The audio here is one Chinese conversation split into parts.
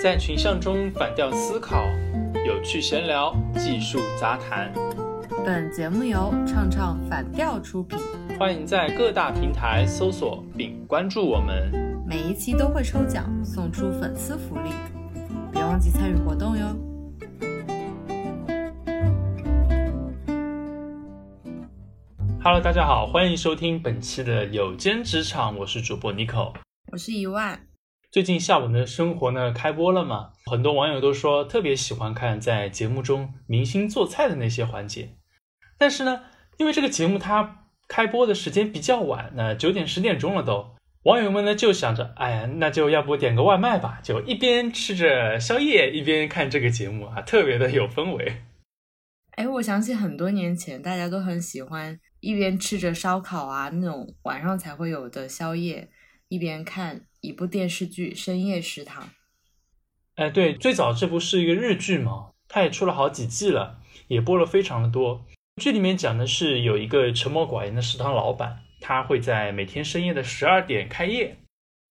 在群像中反调思考，有趣闲聊，技术杂谈。本节目由唱唱反调出品，欢迎在各大平台搜索并关注我们。每一期都会抽奖送出粉丝福利，别忘记参与活动哟。Hello，大家好，欢迎收听本期的有间职场，我是主播 Nico。我是一万，最近夏文的生活呢开播了嘛，很多网友都说特别喜欢看在节目中明星做菜的那些环节。但是呢，因为这个节目它开播的时间比较晚，那九点十点钟了都，网友们呢就想着，哎呀，那就要不点个外卖吧，就一边吃着宵夜一边看这个节目啊，特别的有氛围。哎，我想起很多年前，大家都很喜欢一边吃着烧烤啊那种晚上才会有的宵夜，一边看一部电视剧《深夜食堂》。哎，对，最早这部是一个日剧嘛，它也出了好几季了，也播了非常的多。剧里面讲的是有一个沉默寡言的食堂老板，他会在每天深夜的十二点开业。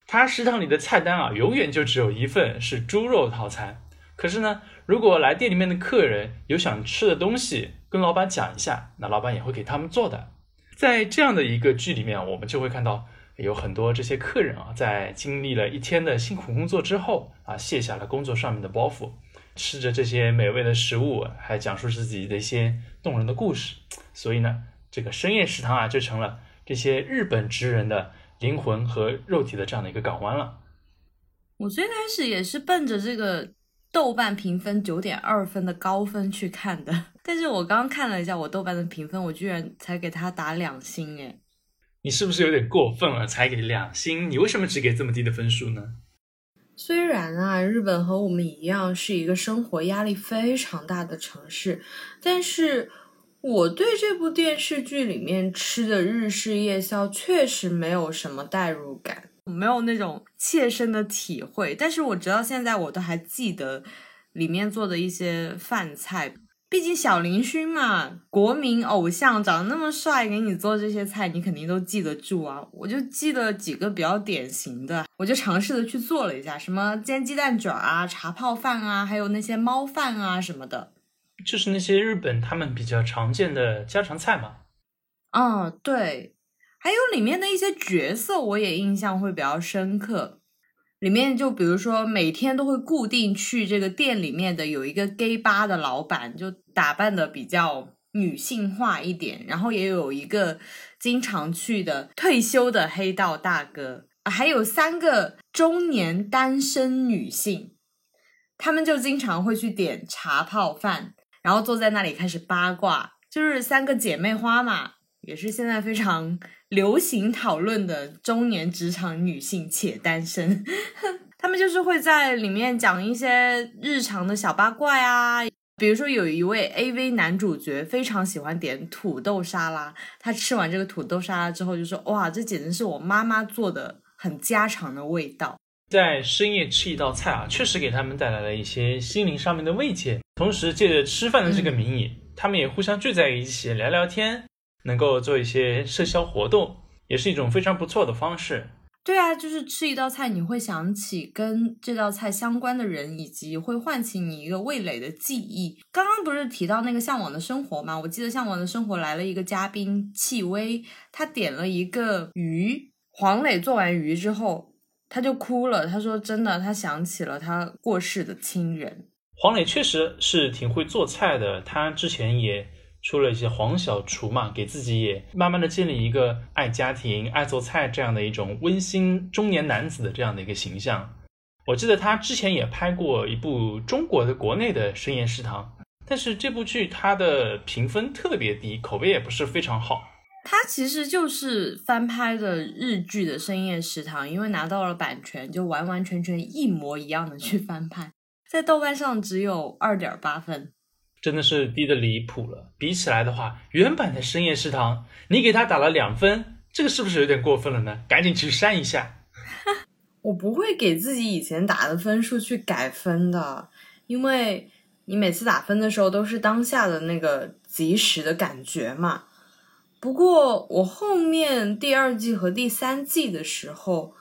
他食堂里的菜单啊，永远就只有一份是猪肉套餐。可是呢，如果来店里面的客人有想吃的东西，跟老板讲一下，那老板也会给他们做的。在这样的一个剧里面，我们就会看到有很多这些客人啊，在经历了一天的辛苦工作之后啊，卸下了工作上面的包袱，吃着这些美味的食物，还讲述自己的一些动人的故事。所以呢，这个深夜食堂啊，就成了这些日本职人的灵魂和肉体的这样的一个港湾了。我最开始也是奔着这个豆瓣评分九点二分的高分去看的，但是我刚刚看了一下我豆瓣的评分，我居然才给他打两星诶。你是不是有点过分了？才给两星，你为什么只给这么低的分数呢？虽然啊，日本和我们一样是一个生活压力非常大的城市，但是我对这部电视剧里面吃的日式夜宵确实没有什么代入感，没有那种切身的体会。但是我直到现在我都还记得里面做的一些饭菜。毕竟小林薰嘛，国民偶像，长得那么帅，给你做这些菜，你肯定都记得住啊。我就记得几个比较典型的，我就尝试的去做了一下，什么煎鸡蛋卷啊、茶泡饭啊，还有那些猫饭啊什么的。就是那些日本他们比较常见的家常菜嘛。嗯，对，还有里面的一些角色，我也印象会比较深刻。里面就比如说每天都会固定去这个店里面的有一个 gay 吧的老板，就打扮的比较女性化一点，然后也有一个经常去的退休的黑道大哥，还有三个中年单身女性，她们就经常会去点茶泡饭，然后坐在那里开始八卦，就是三个姐妹花嘛，也是现在非常。流行讨论的中年职场女性且单身，他们就是会在里面讲一些日常的小八卦呀。比如说有一位 AV 男主角非常喜欢点土豆沙拉，他吃完这个土豆沙拉之后就说：“哇，这简直是我妈妈做的很家常的味道。”在深夜吃一道菜啊，确实给他们带来了一些心灵上面的慰藉。同时借着吃饭的这个名义，嗯、他们也互相聚在一起聊聊天。能够做一些社交活动，也是一种非常不错的方式。对啊，就是吃一道菜，你会想起跟这道菜相关的人，以及会唤起你一个味蕾的记忆。刚刚不是提到那个《向往的生活》吗？我记得《向往的生活》来了一个嘉宾戚薇，他点了一个鱼，黄磊做完鱼之后，他就哭了。他说：“真的，他想起了他过世的亲人。”黄磊确实是挺会做菜的，他之前也。出了一些黄小厨嘛，给自己也慢慢的建立一个爱家庭、爱做菜这样的一种温馨中年男子的这样的一个形象。我记得他之前也拍过一部中国的国内的深夜食堂，但是这部剧它的评分特别低，口碑也不是非常好。它其实就是翻拍的日剧的深夜食堂，因为拿到了版权，就完完全全一模一样的去翻拍，在豆瓣上只有二点八分。真的是低的离谱了。比起来的话，原版的深夜食堂，你给他打了两分，这个是不是有点过分了呢？赶紧去删一下。我不会给自己以前打的分数去改分的，因为你每次打分的时候都是当下的那个及时的感觉嘛。不过我后面第二季和第三季的时候，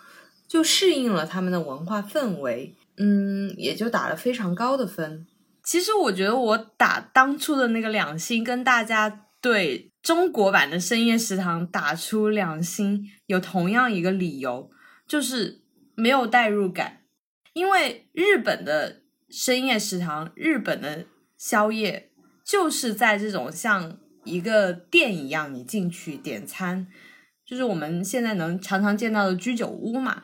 就适应了他们的文化氛围，嗯，也就打了非常高的分。其实我觉得我打当初的那个两星，跟大家对中国版的深夜食堂打出两星有同样一个理由，就是没有代入感。因为日本的深夜食堂，日本的宵夜就是在这种像一个店一样，你进去点餐，就是我们现在能常常见到的居酒屋嘛，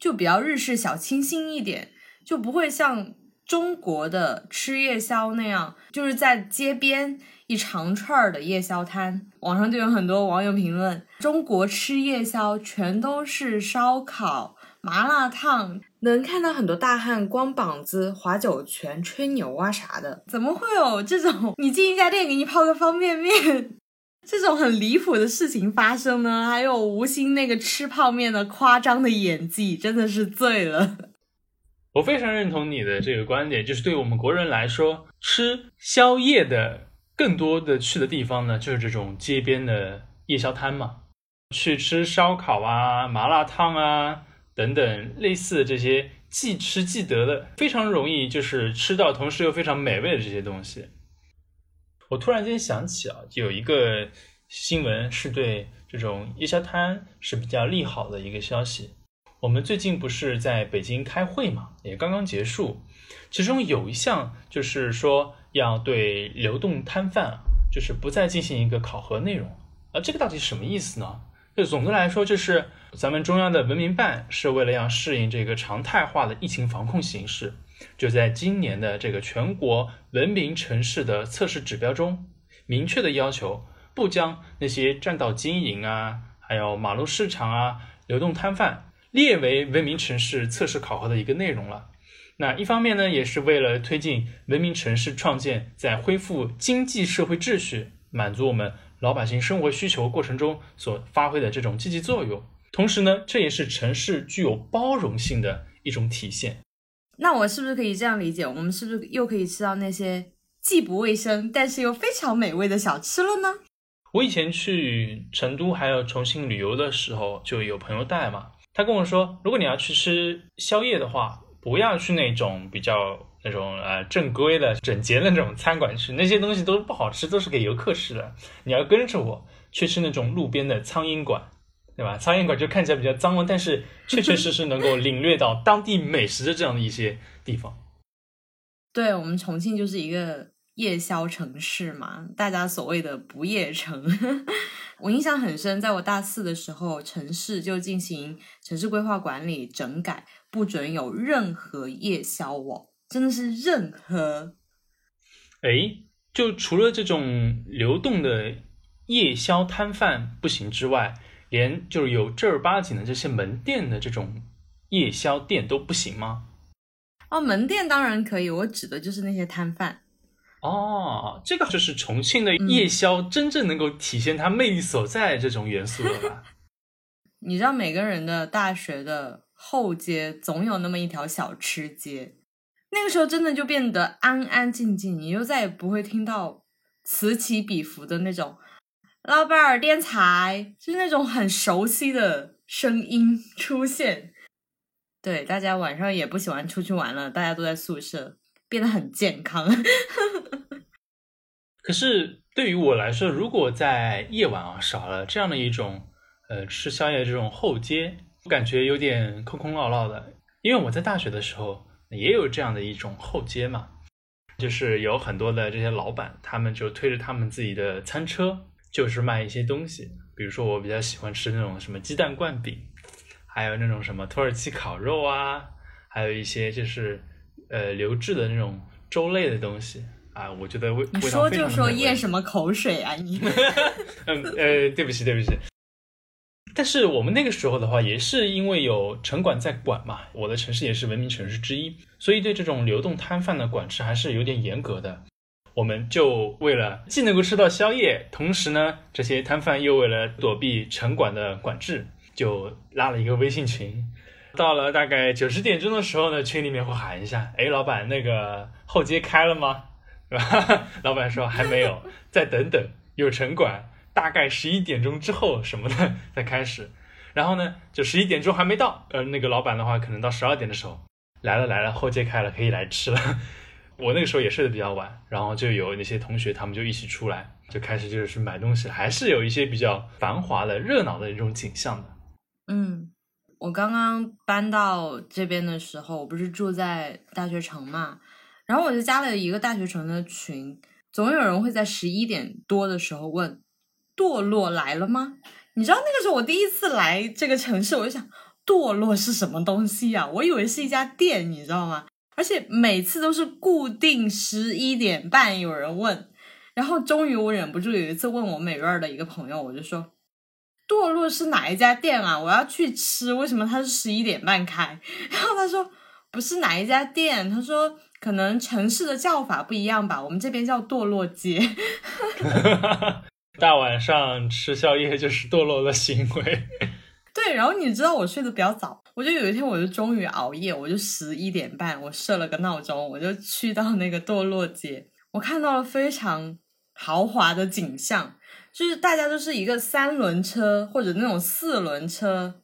就比较日式小清新一点，就不会像。中国的吃夜宵那样，就是在街边一长串的夜宵摊，网上就有很多网友评论：中国吃夜宵全都是烧烤、麻辣烫，能看到很多大汉光膀子、划酒拳、吹牛啊啥的。怎么会有这种你进一家店给你泡个方便面，这种很离谱的事情发生呢？还有吴昕那个吃泡面的夸张的演技，真的是醉了。我非常认同你的这个观点，就是对我们国人来说，吃宵夜的更多的去的地方呢，就是这种街边的夜宵摊嘛，去吃烧烤啊、麻辣烫啊等等类似这些既吃既得的，非常容易就是吃到，同时又非常美味的这些东西。我突然间想起啊，有一个新闻是对这种夜宵摊是比较利好的一个消息。我们最近不是在北京开会嘛，也刚刚结束。其中有一项就是说要对流动摊贩，就是不再进行一个考核内容。啊，这个到底什么意思呢？就总的来说，就是咱们中央的文明办是为了要适应这个常态化的疫情防控形势，就在今年的这个全国文明城市的测试指标中，明确的要求不将那些占道经营啊，还有马路市场啊、流动摊贩。列为文明城市测试考核的一个内容了。那一方面呢，也是为了推进文明城市创建在恢复经济社会秩序、满足我们老百姓生活需求过程中所发挥的这种积极作用。同时呢，这也是城市具有包容性的一种体现。那我是不是可以这样理解？我们是不是又可以吃到那些既不卫生但是又非常美味的小吃了呢？我以前去成都还有重庆旅游的时候，就有朋友带嘛。他跟我说，如果你要去吃宵夜的话，不要去那种比较那种呃正规的、整洁的那种餐馆吃，那些东西都不好吃，都是给游客吃的。你要跟着我去吃那种路边的苍蝇馆，对吧？苍蝇馆就看起来比较脏了，但是确确实实能够领略到当地美食的这样的一些地方。对我们重庆就是一个夜宵城市嘛，大家所谓的不夜城。我印象很深，在我大四的时候，城市就进行城市规划管理整改，不准有任何夜宵网，真的是任何。哎，就除了这种流动的夜宵摊贩不行之外，连就是有正儿八经的这些门店的这种夜宵店都不行吗？哦，门店当然可以，我指的就是那些摊贩。哦，这个就是重庆的夜宵真正能够体现它魅力所在这种元素了吧？你知道每个人的大学的后街总有那么一条小吃街，那个时候真的就变得安安静静，你就再也不会听到此起彼伏的那种“老板儿点菜”，就是那种很熟悉的声音出现。对，大家晚上也不喜欢出去玩了，大家都在宿舍。变得很健康，可是对于我来说，如果在夜晚啊少了这样的一种呃吃宵夜这种后街，我感觉有点空空落落的。因为我在大学的时候也有这样的一种后街嘛，就是有很多的这些老板，他们就推着他们自己的餐车，就是卖一些东西，比如说我比较喜欢吃那种什么鸡蛋灌饼，还有那种什么土耳其烤肉啊，还有一些就是。呃，流质的那种粥类的东西啊，我觉得味你说就说咽什么口水啊你？嗯呃，对不起对不起。但是我们那个时候的话，也是因为有城管在管嘛，我的城市也是文明城市之一，所以对这种流动摊贩的管制还是有点严格的。我们就为了既能够吃到宵夜，同时呢，这些摊贩又为了躲避城管的管制，就拉了一个微信群。到了大概九十点钟的时候呢，群里面会喊一下：“哎，老板，那个后街开了吗？”对吧？老板说还没有，再等等，有城管，大概十一点钟之后什么的再开始。然后呢，就十一点钟还没到，呃，那个老板的话可能到十二点的时候来了来了，后街开了，可以来吃了。我那个时候也睡得比较晚，然后就有那些同学他们就一起出来，就开始就是去买东西，还是有一些比较繁华的、热闹的一种景象的。嗯，我刚刚搬到这边的时候，我不是住在大学城嘛，然后我就加了一个大学城的群，总有人会在十一点多的时候问：“堕落来了吗？”你知道那个时候我第一次来这个城市，我就想，堕落是什么东西呀？我以为是一家店，你知道吗？而且每次都是固定十一点半有人问，然后终于我忍不住有一次问我美院的一个朋友，我就说：“堕落是哪一家店啊？我要去吃，为什么它是十一点半开？”然后他说：“不是哪一家店，他说可能城市的叫法不一样吧，我们这边叫堕落街。”大晚上吃宵夜就是堕落的行为。对，然后你知道我睡得比较早，我就有一天我就终于熬夜，我就十一点半我设了个闹钟，我就去到那个堕落街，我看到了非常豪华的景象，就是大家都是一个三轮车或者那种四轮车，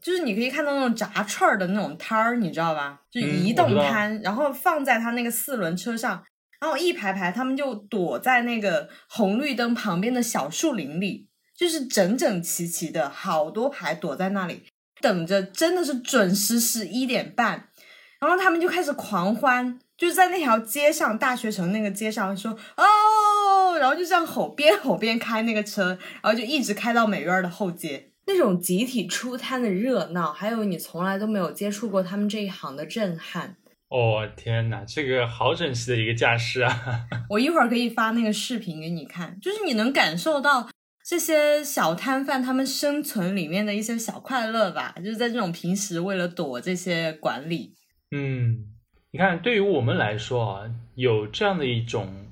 就是你可以看到那种炸串儿的那种摊儿，你知道吧？就移动摊，然后放在他那个四轮车上，然后一排排他们就躲在那个红绿灯旁边的小树林里。就是整整齐齐的好多排躲在那里，等着，真的是准时十一点半，然后他们就开始狂欢，就是在那条街上，大学城那个街上说哦，然后就这样吼，边吼边开那个车，然后就一直开到美院的后街，那种集体出摊的热闹，还有你从来都没有接触过他们这一行的震撼。哦天哪，这个好整齐的一个架势啊！我一会儿可以发那个视频给你看，就是你能感受到。这些小摊贩他们生存里面的一些小快乐吧，就是在这种平时为了躲这些管理。嗯，你看，对于我们来说啊，有这样的一种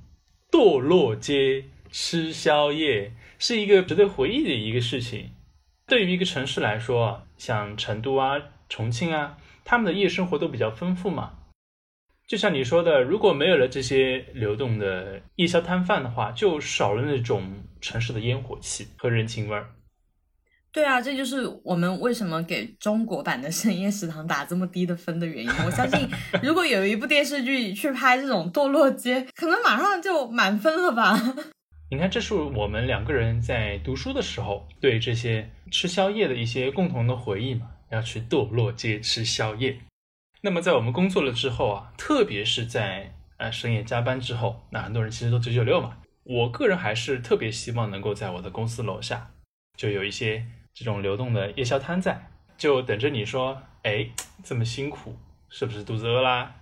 堕落街吃宵夜，是一个值得回忆的一个事情。对于一个城市来说，像成都啊、重庆啊，他们的夜生活都比较丰富嘛。就像你说的，如果没有了这些流动的夜宵摊贩的话，就少了那种城市的烟火气和人情味儿。对啊，这就是我们为什么给中国版的深夜食堂打这么低的分的原因。我相信，如果有一部电视剧去拍这种堕落街，可能马上就满分了吧？你看，这是我们两个人在读书的时候对这些吃宵夜的一些共同的回忆嘛，要去堕落街吃宵夜。那么在我们工作了之后啊，特别是在呃深夜加班之后，那很多人其实都九九六嘛。我个人还是特别希望能够在我的公司楼下，就有一些这种流动的夜宵摊在，就等着你说，哎，这么辛苦，是不是肚子饿啦？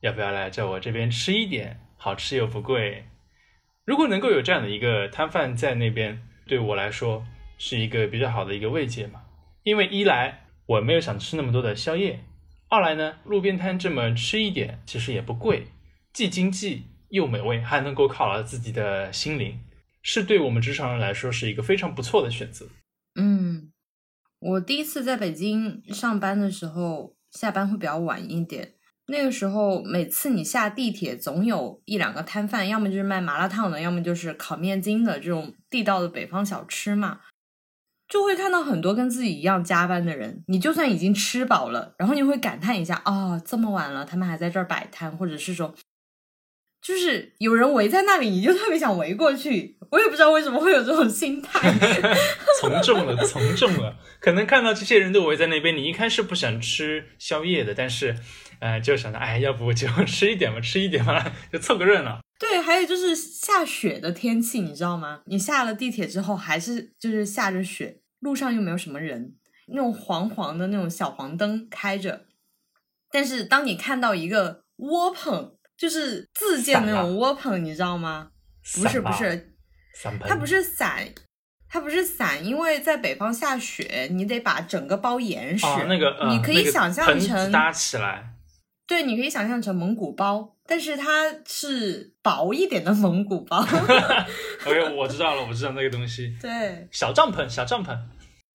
要不要来在我这边吃一点？好吃又不贵。如果能够有这样的一个摊贩在那边，对我来说是一个比较好的一个慰藉嘛。因为一来我没有想吃那么多的宵夜。二来呢，路边摊这么吃一点，其实也不贵，既经济又美味，还能够犒劳自己的心灵，是对我们职场人来说是一个非常不错的选择。我第一次在北京上班的时候，下班会比较晚一点。那个时候，每次你下地铁，总有一两个摊贩，要么就是卖麻辣烫的，要么就是烤面筋的这种地道的北方小吃嘛。就会看到很多跟自己一样加班的人，你就算已经吃饱了，然后你会感叹一下啊，这么晚了，他们还在这儿摆摊，或者是说，就是有人围在那里，你就特别想围过去。我也不知道为什么会有这种心态，从众了，从众了。可能看到这些人都围在那边，你一开始不想吃宵夜的，但是，呃，就想着，哎，要不就 吃一点吧，吃一点吧，就凑个热闹。对，还有就是下雪的天气，你知道吗？你下了地铁之后，还是就是下着雪，路上又没有什么人，那种黄黄的那种小黄灯开着。但是当你看到一个窝棚，就是自建的那种窝棚，你知道吗？不是不是，它不是伞，它不是伞，因为在北方下雪，你得把整个包严实。那个，你可以想象成搭起来。对，你可以想象成蒙古包。但是它是薄一点的蒙古包。OK，我知道了，我知道那个东西。对，小帐篷，小帐篷，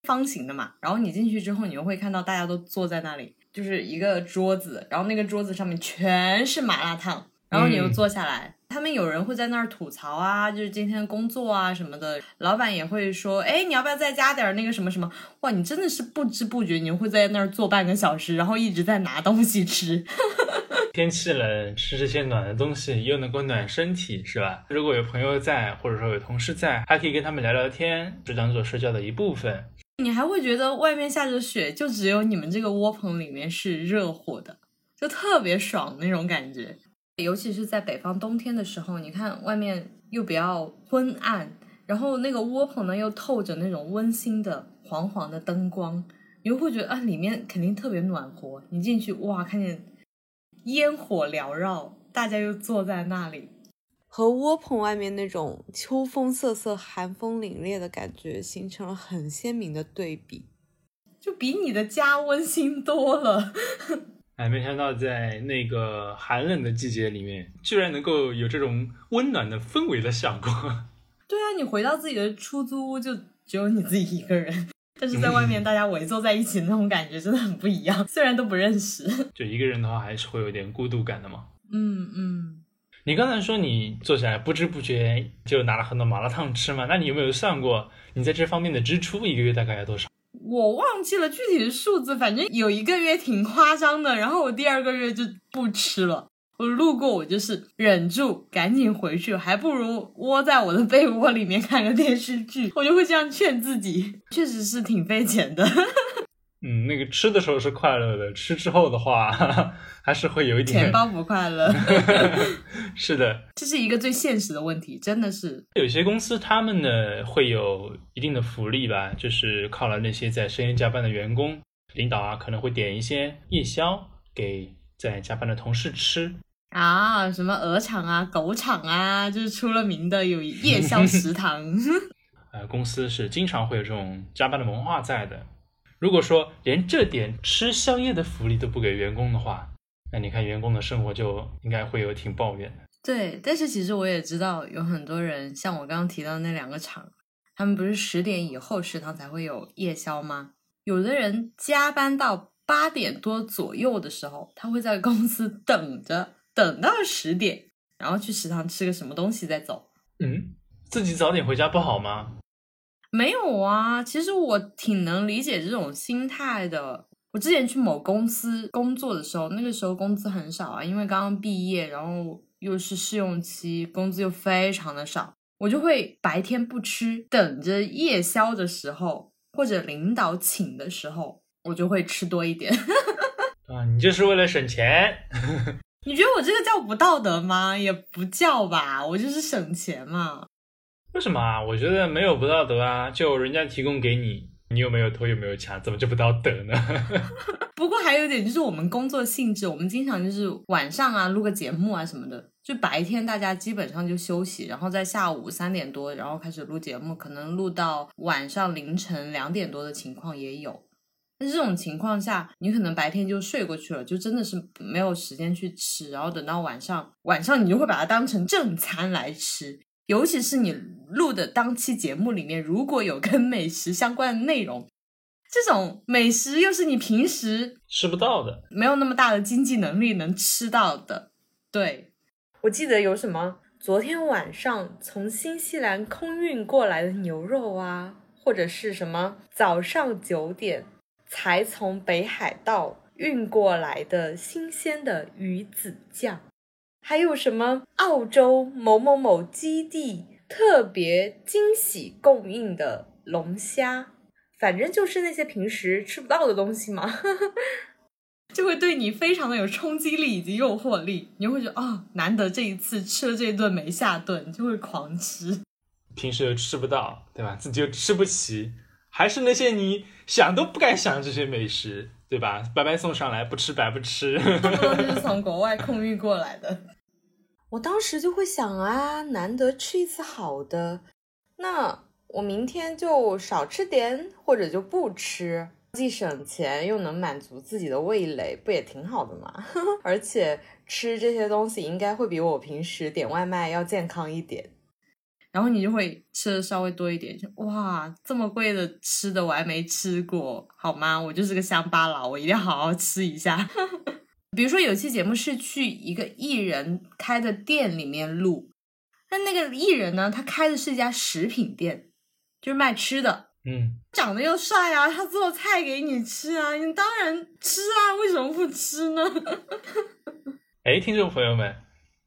方形的嘛。然后你进去之后，你就会看到大家都坐在那里，就是一个桌子，然后那个桌子上面全是麻辣烫。然后你又坐下来。他们有人会在那儿吐槽啊，就是今天工作啊什么的，老板也会说，哎，你要不要再加点那个什么什么？哇，你真的是不知不觉你会在那儿坐半个小时，然后一直在拿东西吃。天气冷，吃这些暖的东西又能够暖身体，是吧？如果有朋友在，或者说有同事在，还可以跟他们聊聊天，就当做社交的一部分。你还会觉得外面下着雪，就只有你们这个窝棚里面是热乎的，就特别爽那种感觉。尤其是在北方冬天的时候，你看外面又比较昏暗，然后那个窝棚呢又透着那种温馨的黄黄的灯光，你又会觉得啊里面肯定特别暖和。你进去哇，看见烟火缭绕，大家又坐在那里，和窝棚外面那种秋风瑟瑟、寒风凛冽的感觉形成了很鲜明的对比，就比你的家温馨多了。哎，没想到在那个寒冷的季节里面，居然能够有这种温暖的氛围的享过。对啊，你回到自己的出租屋，就只有你自己一个人，但是在外面大家围坐在一起那种感觉真的很不一样。虽然都不认识，就一个人的话，还是会有点孤独感的嘛。嗯嗯。你刚才说你坐下来不知不觉就拿了很多麻辣烫吃嘛？那你有没有算过你在这方面的支出一个月大概要多少？我忘记了具体的数字，反正有一个月挺夸张的，然后我第二个月就不吃了。我路过，我就是忍住，赶紧回去，还不如窝在我的被窝里面看个电视剧。我就会这样劝自己，确实是挺费钱的。嗯，那个吃的时候是快乐的，吃之后的话还是会有一点钱包不快乐。是的，这是一个最现实的问题，真的是。有些公司他们呢会有一定的福利吧，就是犒劳那些在深夜加班的员工，领导啊可能会点一些夜宵给在加班的同事吃啊，什么鹅厂啊、狗厂啊，就是出了名的有夜宵食堂。呃，公司是经常会有这种加班的文化在的。如果说连这点吃宵夜的福利都不给员工的话，那你看员工的生活就应该会有挺抱怨的。对，但是其实我也知道有很多人，像我刚刚提到那两个厂，他们不是十点以后食堂才会有夜宵吗？有的人加班到八点多左右的时候，他会在公司等着，等到十点，然后去食堂吃个什么东西再走。嗯，自己早点回家不好吗？没有啊，其实我挺能理解这种心态的。我之前去某公司工作的时候，那个时候工资很少啊，因为刚刚毕业，然后又是试用期，工资又非常的少。我就会白天不吃，等着夜宵的时候，或者领导请的时候，我就会吃多一点。啊，你就是为了省钱？你觉得我这个叫不道德吗？也不叫吧，我就是省钱嘛。为什么啊？我觉得没有不道德啊，就人家提供给你，你又没有偷又没有抢，怎么就不道德呢？不过还有一点就是我们工作性质，我们经常就是晚上啊录个节目啊什么的，就白天大家基本上就休息，然后在下午三点多然后开始录节目，可能录到晚上凌晨两点多的情况也有。那这种情况下，你可能白天就睡过去了，就真的是没有时间去吃，然后等到晚上，晚上你就会把它当成正餐来吃。尤其是你录的当期节目里面，如果有跟美食相关的内容，这种美食又是你平时吃不到的，没有那么大的经济能力能吃到的。对，我记得有什么昨天晚上从新西兰空运过来的牛肉啊，或者是什么早上九点才从北海道运过来的新鲜的鱼子酱。还有什么澳洲某某某基地特别惊喜供应的龙虾，反正就是那些平时吃不到的东西嘛，就会对你非常的有冲击力以及诱惑力，你会觉得哦，难得这一次吃了这顿没下顿，就会狂吃。平时又吃不到，对吧？自己又吃不起，还是那些你想都不敢想的这些美食。对吧？白白送上来，不吃白不吃。都是 从国外空运过来的。我当时就会想啊，难得吃一次好的，那我明天就少吃点，或者就不吃，既省钱又能满足自己的味蕾，不也挺好的吗？而且吃这些东西应该会比我平时点外卖要健康一点。然后你就会吃的稍微多一点，就哇，这么贵的吃的我还没吃过，好吗？我就是个乡巴佬，我一定要好好吃一下。比如说有期节目是去一个艺人开的店里面录，那那个艺人呢，他开的是一家食品店，就是卖吃的，嗯，长得又帅啊，他做菜给你吃啊，你当然吃啊，为什么不吃呢？哎，听众朋友们，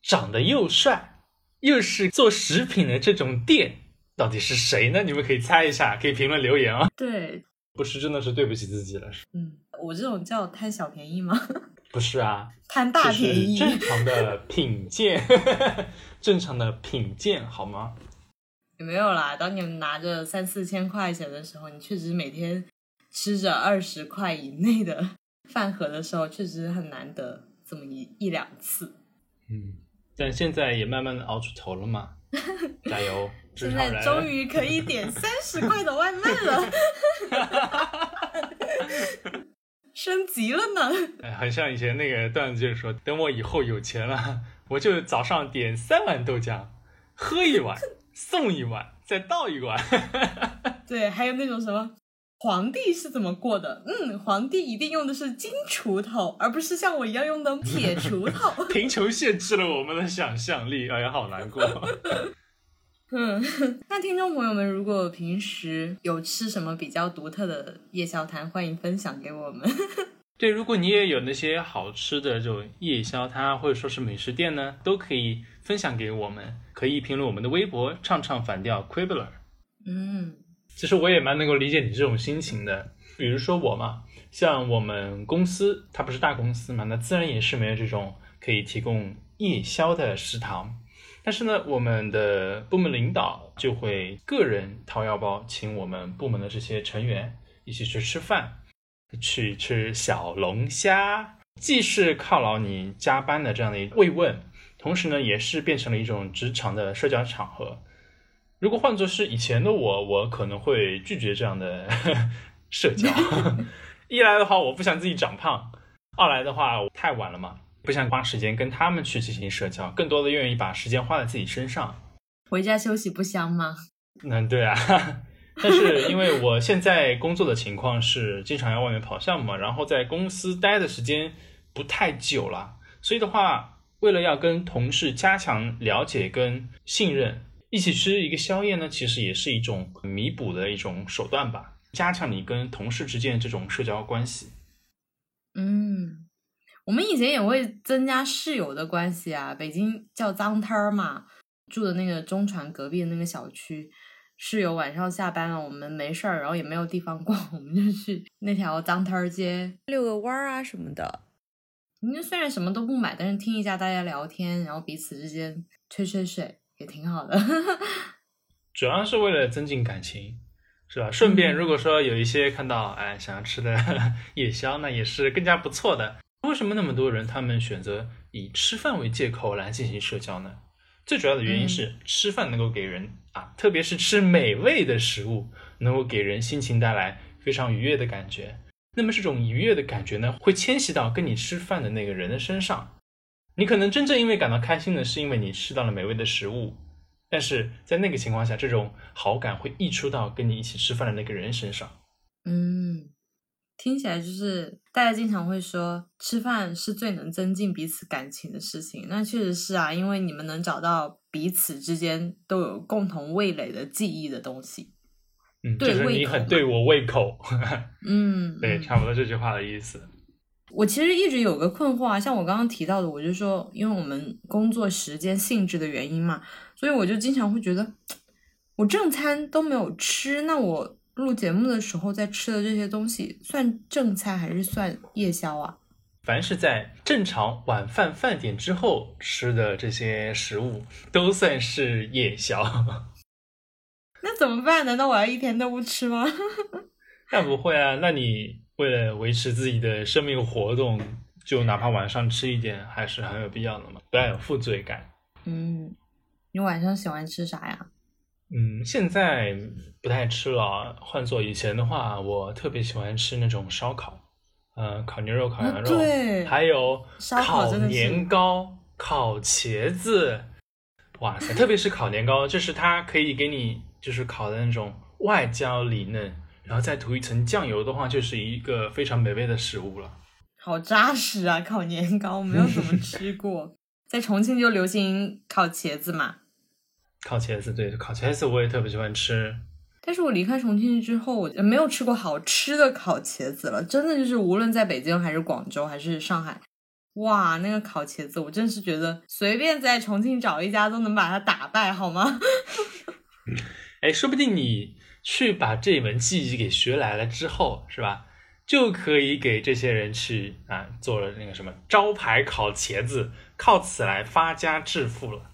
长得又帅，又是做食品的这种店，到底是谁呢？你们可以猜一下，可以评论留言啊。对，不吃真的是对不起自己了。嗯，我这种叫贪小便宜吗？不是啊，贪大便宜。正常的品鉴，正常的品鉴好吗？也没有啦，当你们拿着三四千块钱的时候，你确实每天吃着二十块以内的饭盒的时候，确实很难得这么一一两次。嗯，但现在也慢慢的熬出头了嘛，加油！现在终于可以点三十块的外卖了，升级了呢。哎，很像以前那个段子，就是说，等我以后有钱了，我就早上点三碗豆浆，喝一碗，送一碗，再倒一碗。对，还有那种什么。皇帝是怎么过的？嗯，皇帝一定用的是金锄头，而不是像我一样用的铁锄头。贫穷限制了我们的想象力，哎呀，好难过。嗯，那听众朋友们，如果平时有吃什么比较独特的夜宵摊，欢迎分享给我们。对，如果你也有那些好吃的这种夜宵摊或者说是美食店呢，都可以分享给我们，可以评论我们的微博，唱唱反调 Quibbler。嗯，其实我也蛮能够理解你这种心情的。比如说我嘛，像我们公司，它不是大公司嘛，那自然也是没有这种可以提供夜宵的食堂。但是呢，我们的部门领导就会个人掏腰包，请我们部门的这些成员一起去吃饭，去吃小龙虾，既是犒劳你加班的这样的一慰问，同时呢，也是变成了一种职场的社交场合。如果换作是以前的我，我可能会拒绝这样的 社交。一来的话，我不想自己长胖；二来的话，太晚了嘛。不想花时间跟他们去进行社交，更多的愿意把时间花在自己身上。回家休息不香吗？嗯，对啊。但是因为我现在工作的情况是经常要外面跑项目嘛，然后在公司待的时间不太久了，所以的话，为了要跟同事加强了解跟信任，一起吃一个宵夜呢，其实也是一种弥补的一种手段吧，加强你跟同事之间这种社交关系。嗯。我们以前也会增加室友的关系啊，北京叫脏摊儿嘛，住的那个中传隔壁的那个小区，室友晚上下班了，我们没事儿，然后也没有地方逛，我们就去那条脏摊儿街遛个弯儿啊什么的。你虽然什么都不买，但是听一下大家聊天，然后彼此之间吹吹水也挺好的。主要是为了增进感情，是吧？顺便如果说有一些看到哎想要吃的 夜宵，那也是更加不错的。为什么那么多人他们选择以吃饭为借口来进行社交呢？最主要的原因是吃饭能够给人啊，特别是吃美味的食物，能够给人心情带来非常愉悦的感觉。那么这种愉悦的感觉呢，会迁徙到跟你吃饭的那个人的身上。你可能真正因为感到开心的是因为你吃到了美味的食物，但是在那个情况下，这种好感会溢出到跟你一起吃饭的那个人身上。嗯。听起来就是大家经常会说，吃饭是最能增进彼此感情的事情。那确实是啊，因为你们能找到彼此之间都有共同味蕾的记忆的东西。嗯，就是你很对我胃口。嗯，对，差不多这句话的意思。我其实一直有个困惑啊，像我刚刚提到的，我就说，因为我们工作时间性质的原因嘛，所以我就经常会觉得，我正餐都没有吃，那我。录节目的时候在吃的这些东西算正餐还是算夜宵啊？凡是在正常晚饭饭点之后吃的这些食物都算是夜宵。那怎么办？难道我要一天都不吃吗？那不会啊，那你为了维持自己的生命活动，就哪怕晚上吃一点还是很有必要的嘛，不要有负罪感。嗯，你晚上喜欢吃啥呀？嗯，现在不太吃了。换做以前的话，我特别喜欢吃那种烧烤，嗯，烤牛肉、烤羊肉，对，还有烤年糕、烤茄子。哇塞，特别是烤年糕，就是它可以给你就是烤的那种外焦里嫩，然后再涂一层酱油的话，就是一个非常美味的食物了。好扎实啊！烤年糕没有怎么 吃过，在重庆就流行烤茄子嘛。烤茄子，对，烤茄子我也特别喜欢吃。但是我离开重庆之后，我没有吃过好吃的烤茄子了。真的就是无论在北京还是广州还是上海，哇，那个烤茄子，我真是觉得随便在重庆找一家都能把它打败，好吗？哎，说不定你去把这门技艺给学来了之后，是吧？就可以给这些人去啊做了那个什么招牌烤茄子，靠此来发家致富了。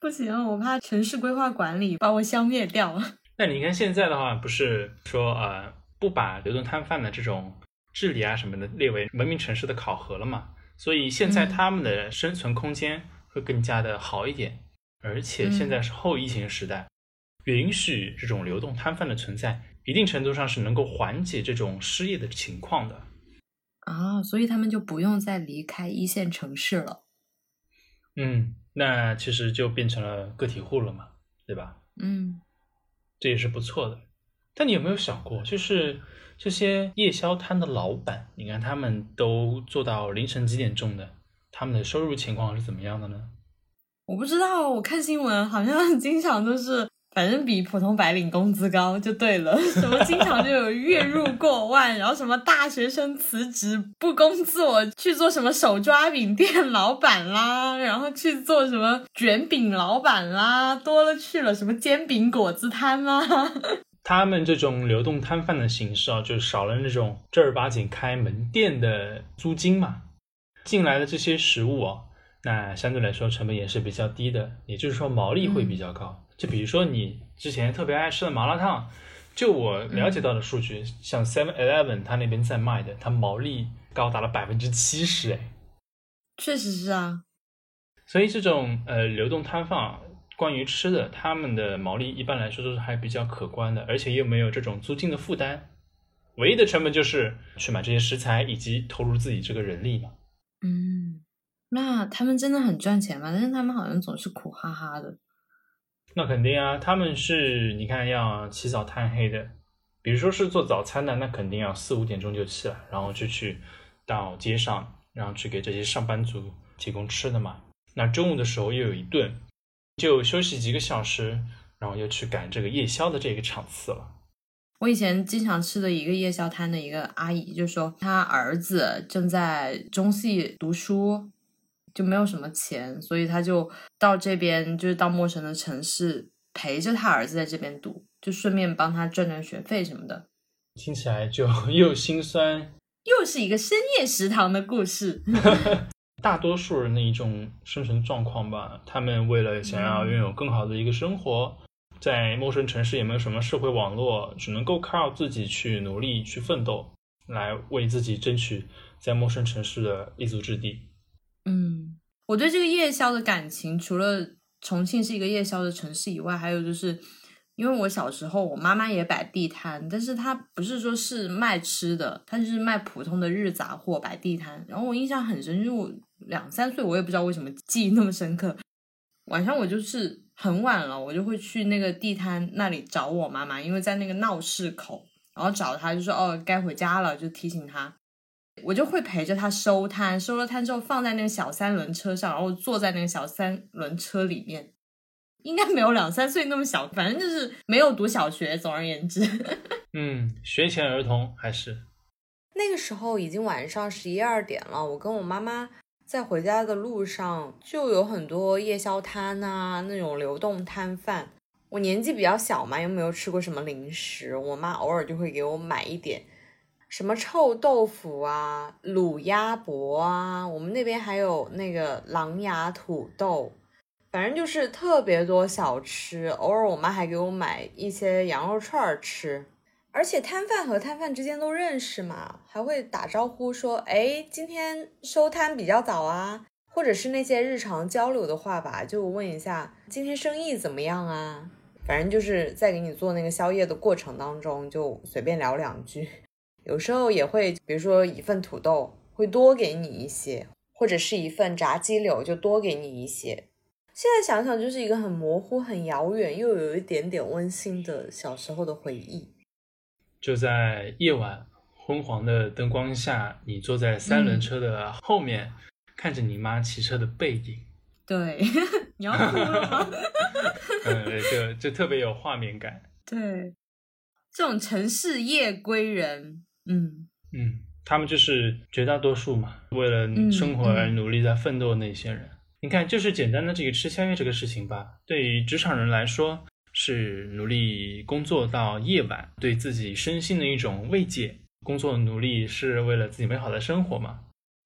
不行，我怕城市规划管理把我消灭掉。那你看现在的话，不是说呃不把流动摊贩的这种治理啊什么的列为文明城市的考核了嘛？所以现在他们的生存空间会更加的好一点，而且现在是后疫情时代，允许这种流动摊贩的存在。一定程度上是能够缓解这种失业的情况的啊，所以他们就不用再离开一线城市了。嗯，那其实就变成了个体户了嘛，对吧？嗯，这也是不错的。但你有没有想过，就是这些夜宵摊的老板，你看他们都做到凌晨几点钟的，他们的收入情况是怎么样的呢？我不知道，我看新闻好像 经常都是。反正比普通白领工资高就对了，什么经常就有月入过万，然后什么大学生辞职不工作去做什么手抓饼店老板啦，然后去做什么卷饼老板啦，多了去了，什么煎饼果子摊啦。他们这种流动摊贩的形式啊，就少了那种正儿八经开门店的租金嘛，进来的这些食物啊，那相对来说成本也是比较低的，也就是说毛利会比较高。就比如说你之前特别爱吃的麻辣烫，就我了解到的数据，像 Seven Eleven 它那边在卖的，它毛利高达了百分之七十，哎，确实是啊。所以这种呃流动摊贩，关于吃的，他们的毛利一般来说都是还比较可观的，而且又没有这种租金的负担，唯一的成本就是去买这些食材以及投入自己这个人力嘛。嗯，那他们真的很赚钱吗？但是他们好像总是苦哈哈的。那肯定啊，他们是你看要起早贪黑的，比如说是做早餐的，那肯定要四五点钟就起来，然后就去到街上，然后去给这些上班族提供吃的嘛。那中午的时候又有一顿，就休息几个小时，然后又去赶这个夜宵的这个场次了。我以前经常吃的一个夜宵摊的一个阿姨就说，她儿子正在中戏读书。就没有什么钱，所以他就到这边，就是到陌生的城市陪着他儿子在这边读，就顺便帮他赚赚学费什么的。听起来就 又心酸，又是一个深夜食堂的故事。大多数人的一种生存状况吧，他们为了想要拥有更好的一个生活，在陌生城市也没有什么社会网络，只能够靠自己去努力去奋斗，来为自己争取在陌生城市的立足之地。嗯，我对这个夜宵的感情，除了重庆是一个夜宵的城市以外，还有就是，因为我小时候我妈妈也摆地摊，但是她不是说是卖吃的，她就是卖普通的日杂货摆地摊。然后我印象很深，就是我两三岁，我也不知道为什么记忆那么深刻。晚上我就是很晚了，我就会去那个地摊那里找我妈妈，因为在那个闹市口，然后找她就说哦该回家了，就提醒她。我就会陪着他收摊，收了摊之后放在那个小三轮车上，然后坐在那个小三轮车里面，应该没有两三岁那么小，反正就是没有读小学。总而言之，嗯，学前儿童还是那个时候已经晚上十一二点了。我跟我妈妈在回家的路上，就有很多夜宵摊啊，那种流动摊贩。我年纪比较小嘛，又没有吃过什么零食，我妈偶尔就会给我买一点。什么臭豆腐啊，卤鸭脖啊，我们那边还有那个狼牙土豆，反正就是特别多小吃。偶尔我妈还给我买一些羊肉串吃，而且摊贩和摊贩之间都认识嘛，还会打招呼说：“哎，今天收摊比较早啊。”或者是那些日常交流的话吧，就问一下今天生意怎么样啊。反正就是在给你做那个宵夜的过程当中，就随便聊两句。有时候也会，比如说一份土豆会多给你一些，或者是一份炸鸡柳就多给你一些。现在想想，就是一个很模糊、很遥远，又有一点点温馨的小时候的回忆。就在夜晚昏黄的灯光下，你坐在三轮车的后面，看着你妈骑车的背影，对，你要哭了吗？嗯，就就特别有画面感。对，这种城市夜归人，嗯嗯，他们就是绝大多数嘛，为了嗯生活而努力在奋斗的那些人。你看，就是简单的这个吃宵夜这个事情吧，对于职场人来说，是努力工作到夜晚，对自己身心的一种慰藉。工作努力是为了自己美好的生活嘛？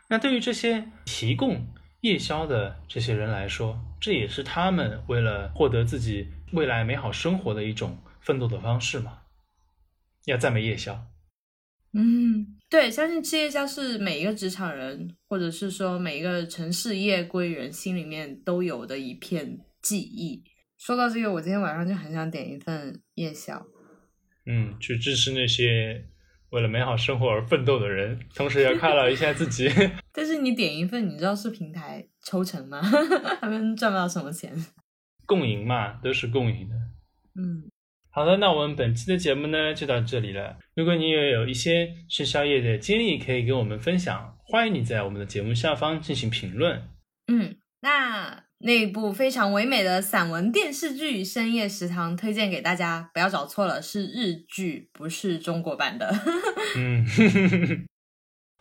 那对于这些提供夜宵的这些人来说，这也是他们为了获得自己未来美好生活的一种奋斗的方式嘛？要赞美夜宵。嗯，对，相信吃夜宵是每一个职场人，或者是说每一个城市夜归人心里面都有的一片记忆。说到这个，我今天晚上就很想点一份夜宵。嗯，去支持那些为了美好生活而奋斗的人，同时也犒劳一下自己。但是你点一份，你知道是平台抽成吗？他们赚不到什么钱。共赢嘛，都是共赢的。嗯，好的，那我们本期的节目呢就到这里了。如果你也有一些吃宵夜的经历，可以跟我们分享，欢迎你在我们的节目下方进行评论。嗯，那那部非常唯美的散文电视剧《深夜食堂》推荐给大家，不要找错了，是日剧，不是中国版的。嗯，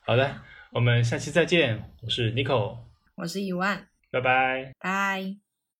好的，我们下期再见。我是 Nico，我是一万，拜拜。拜。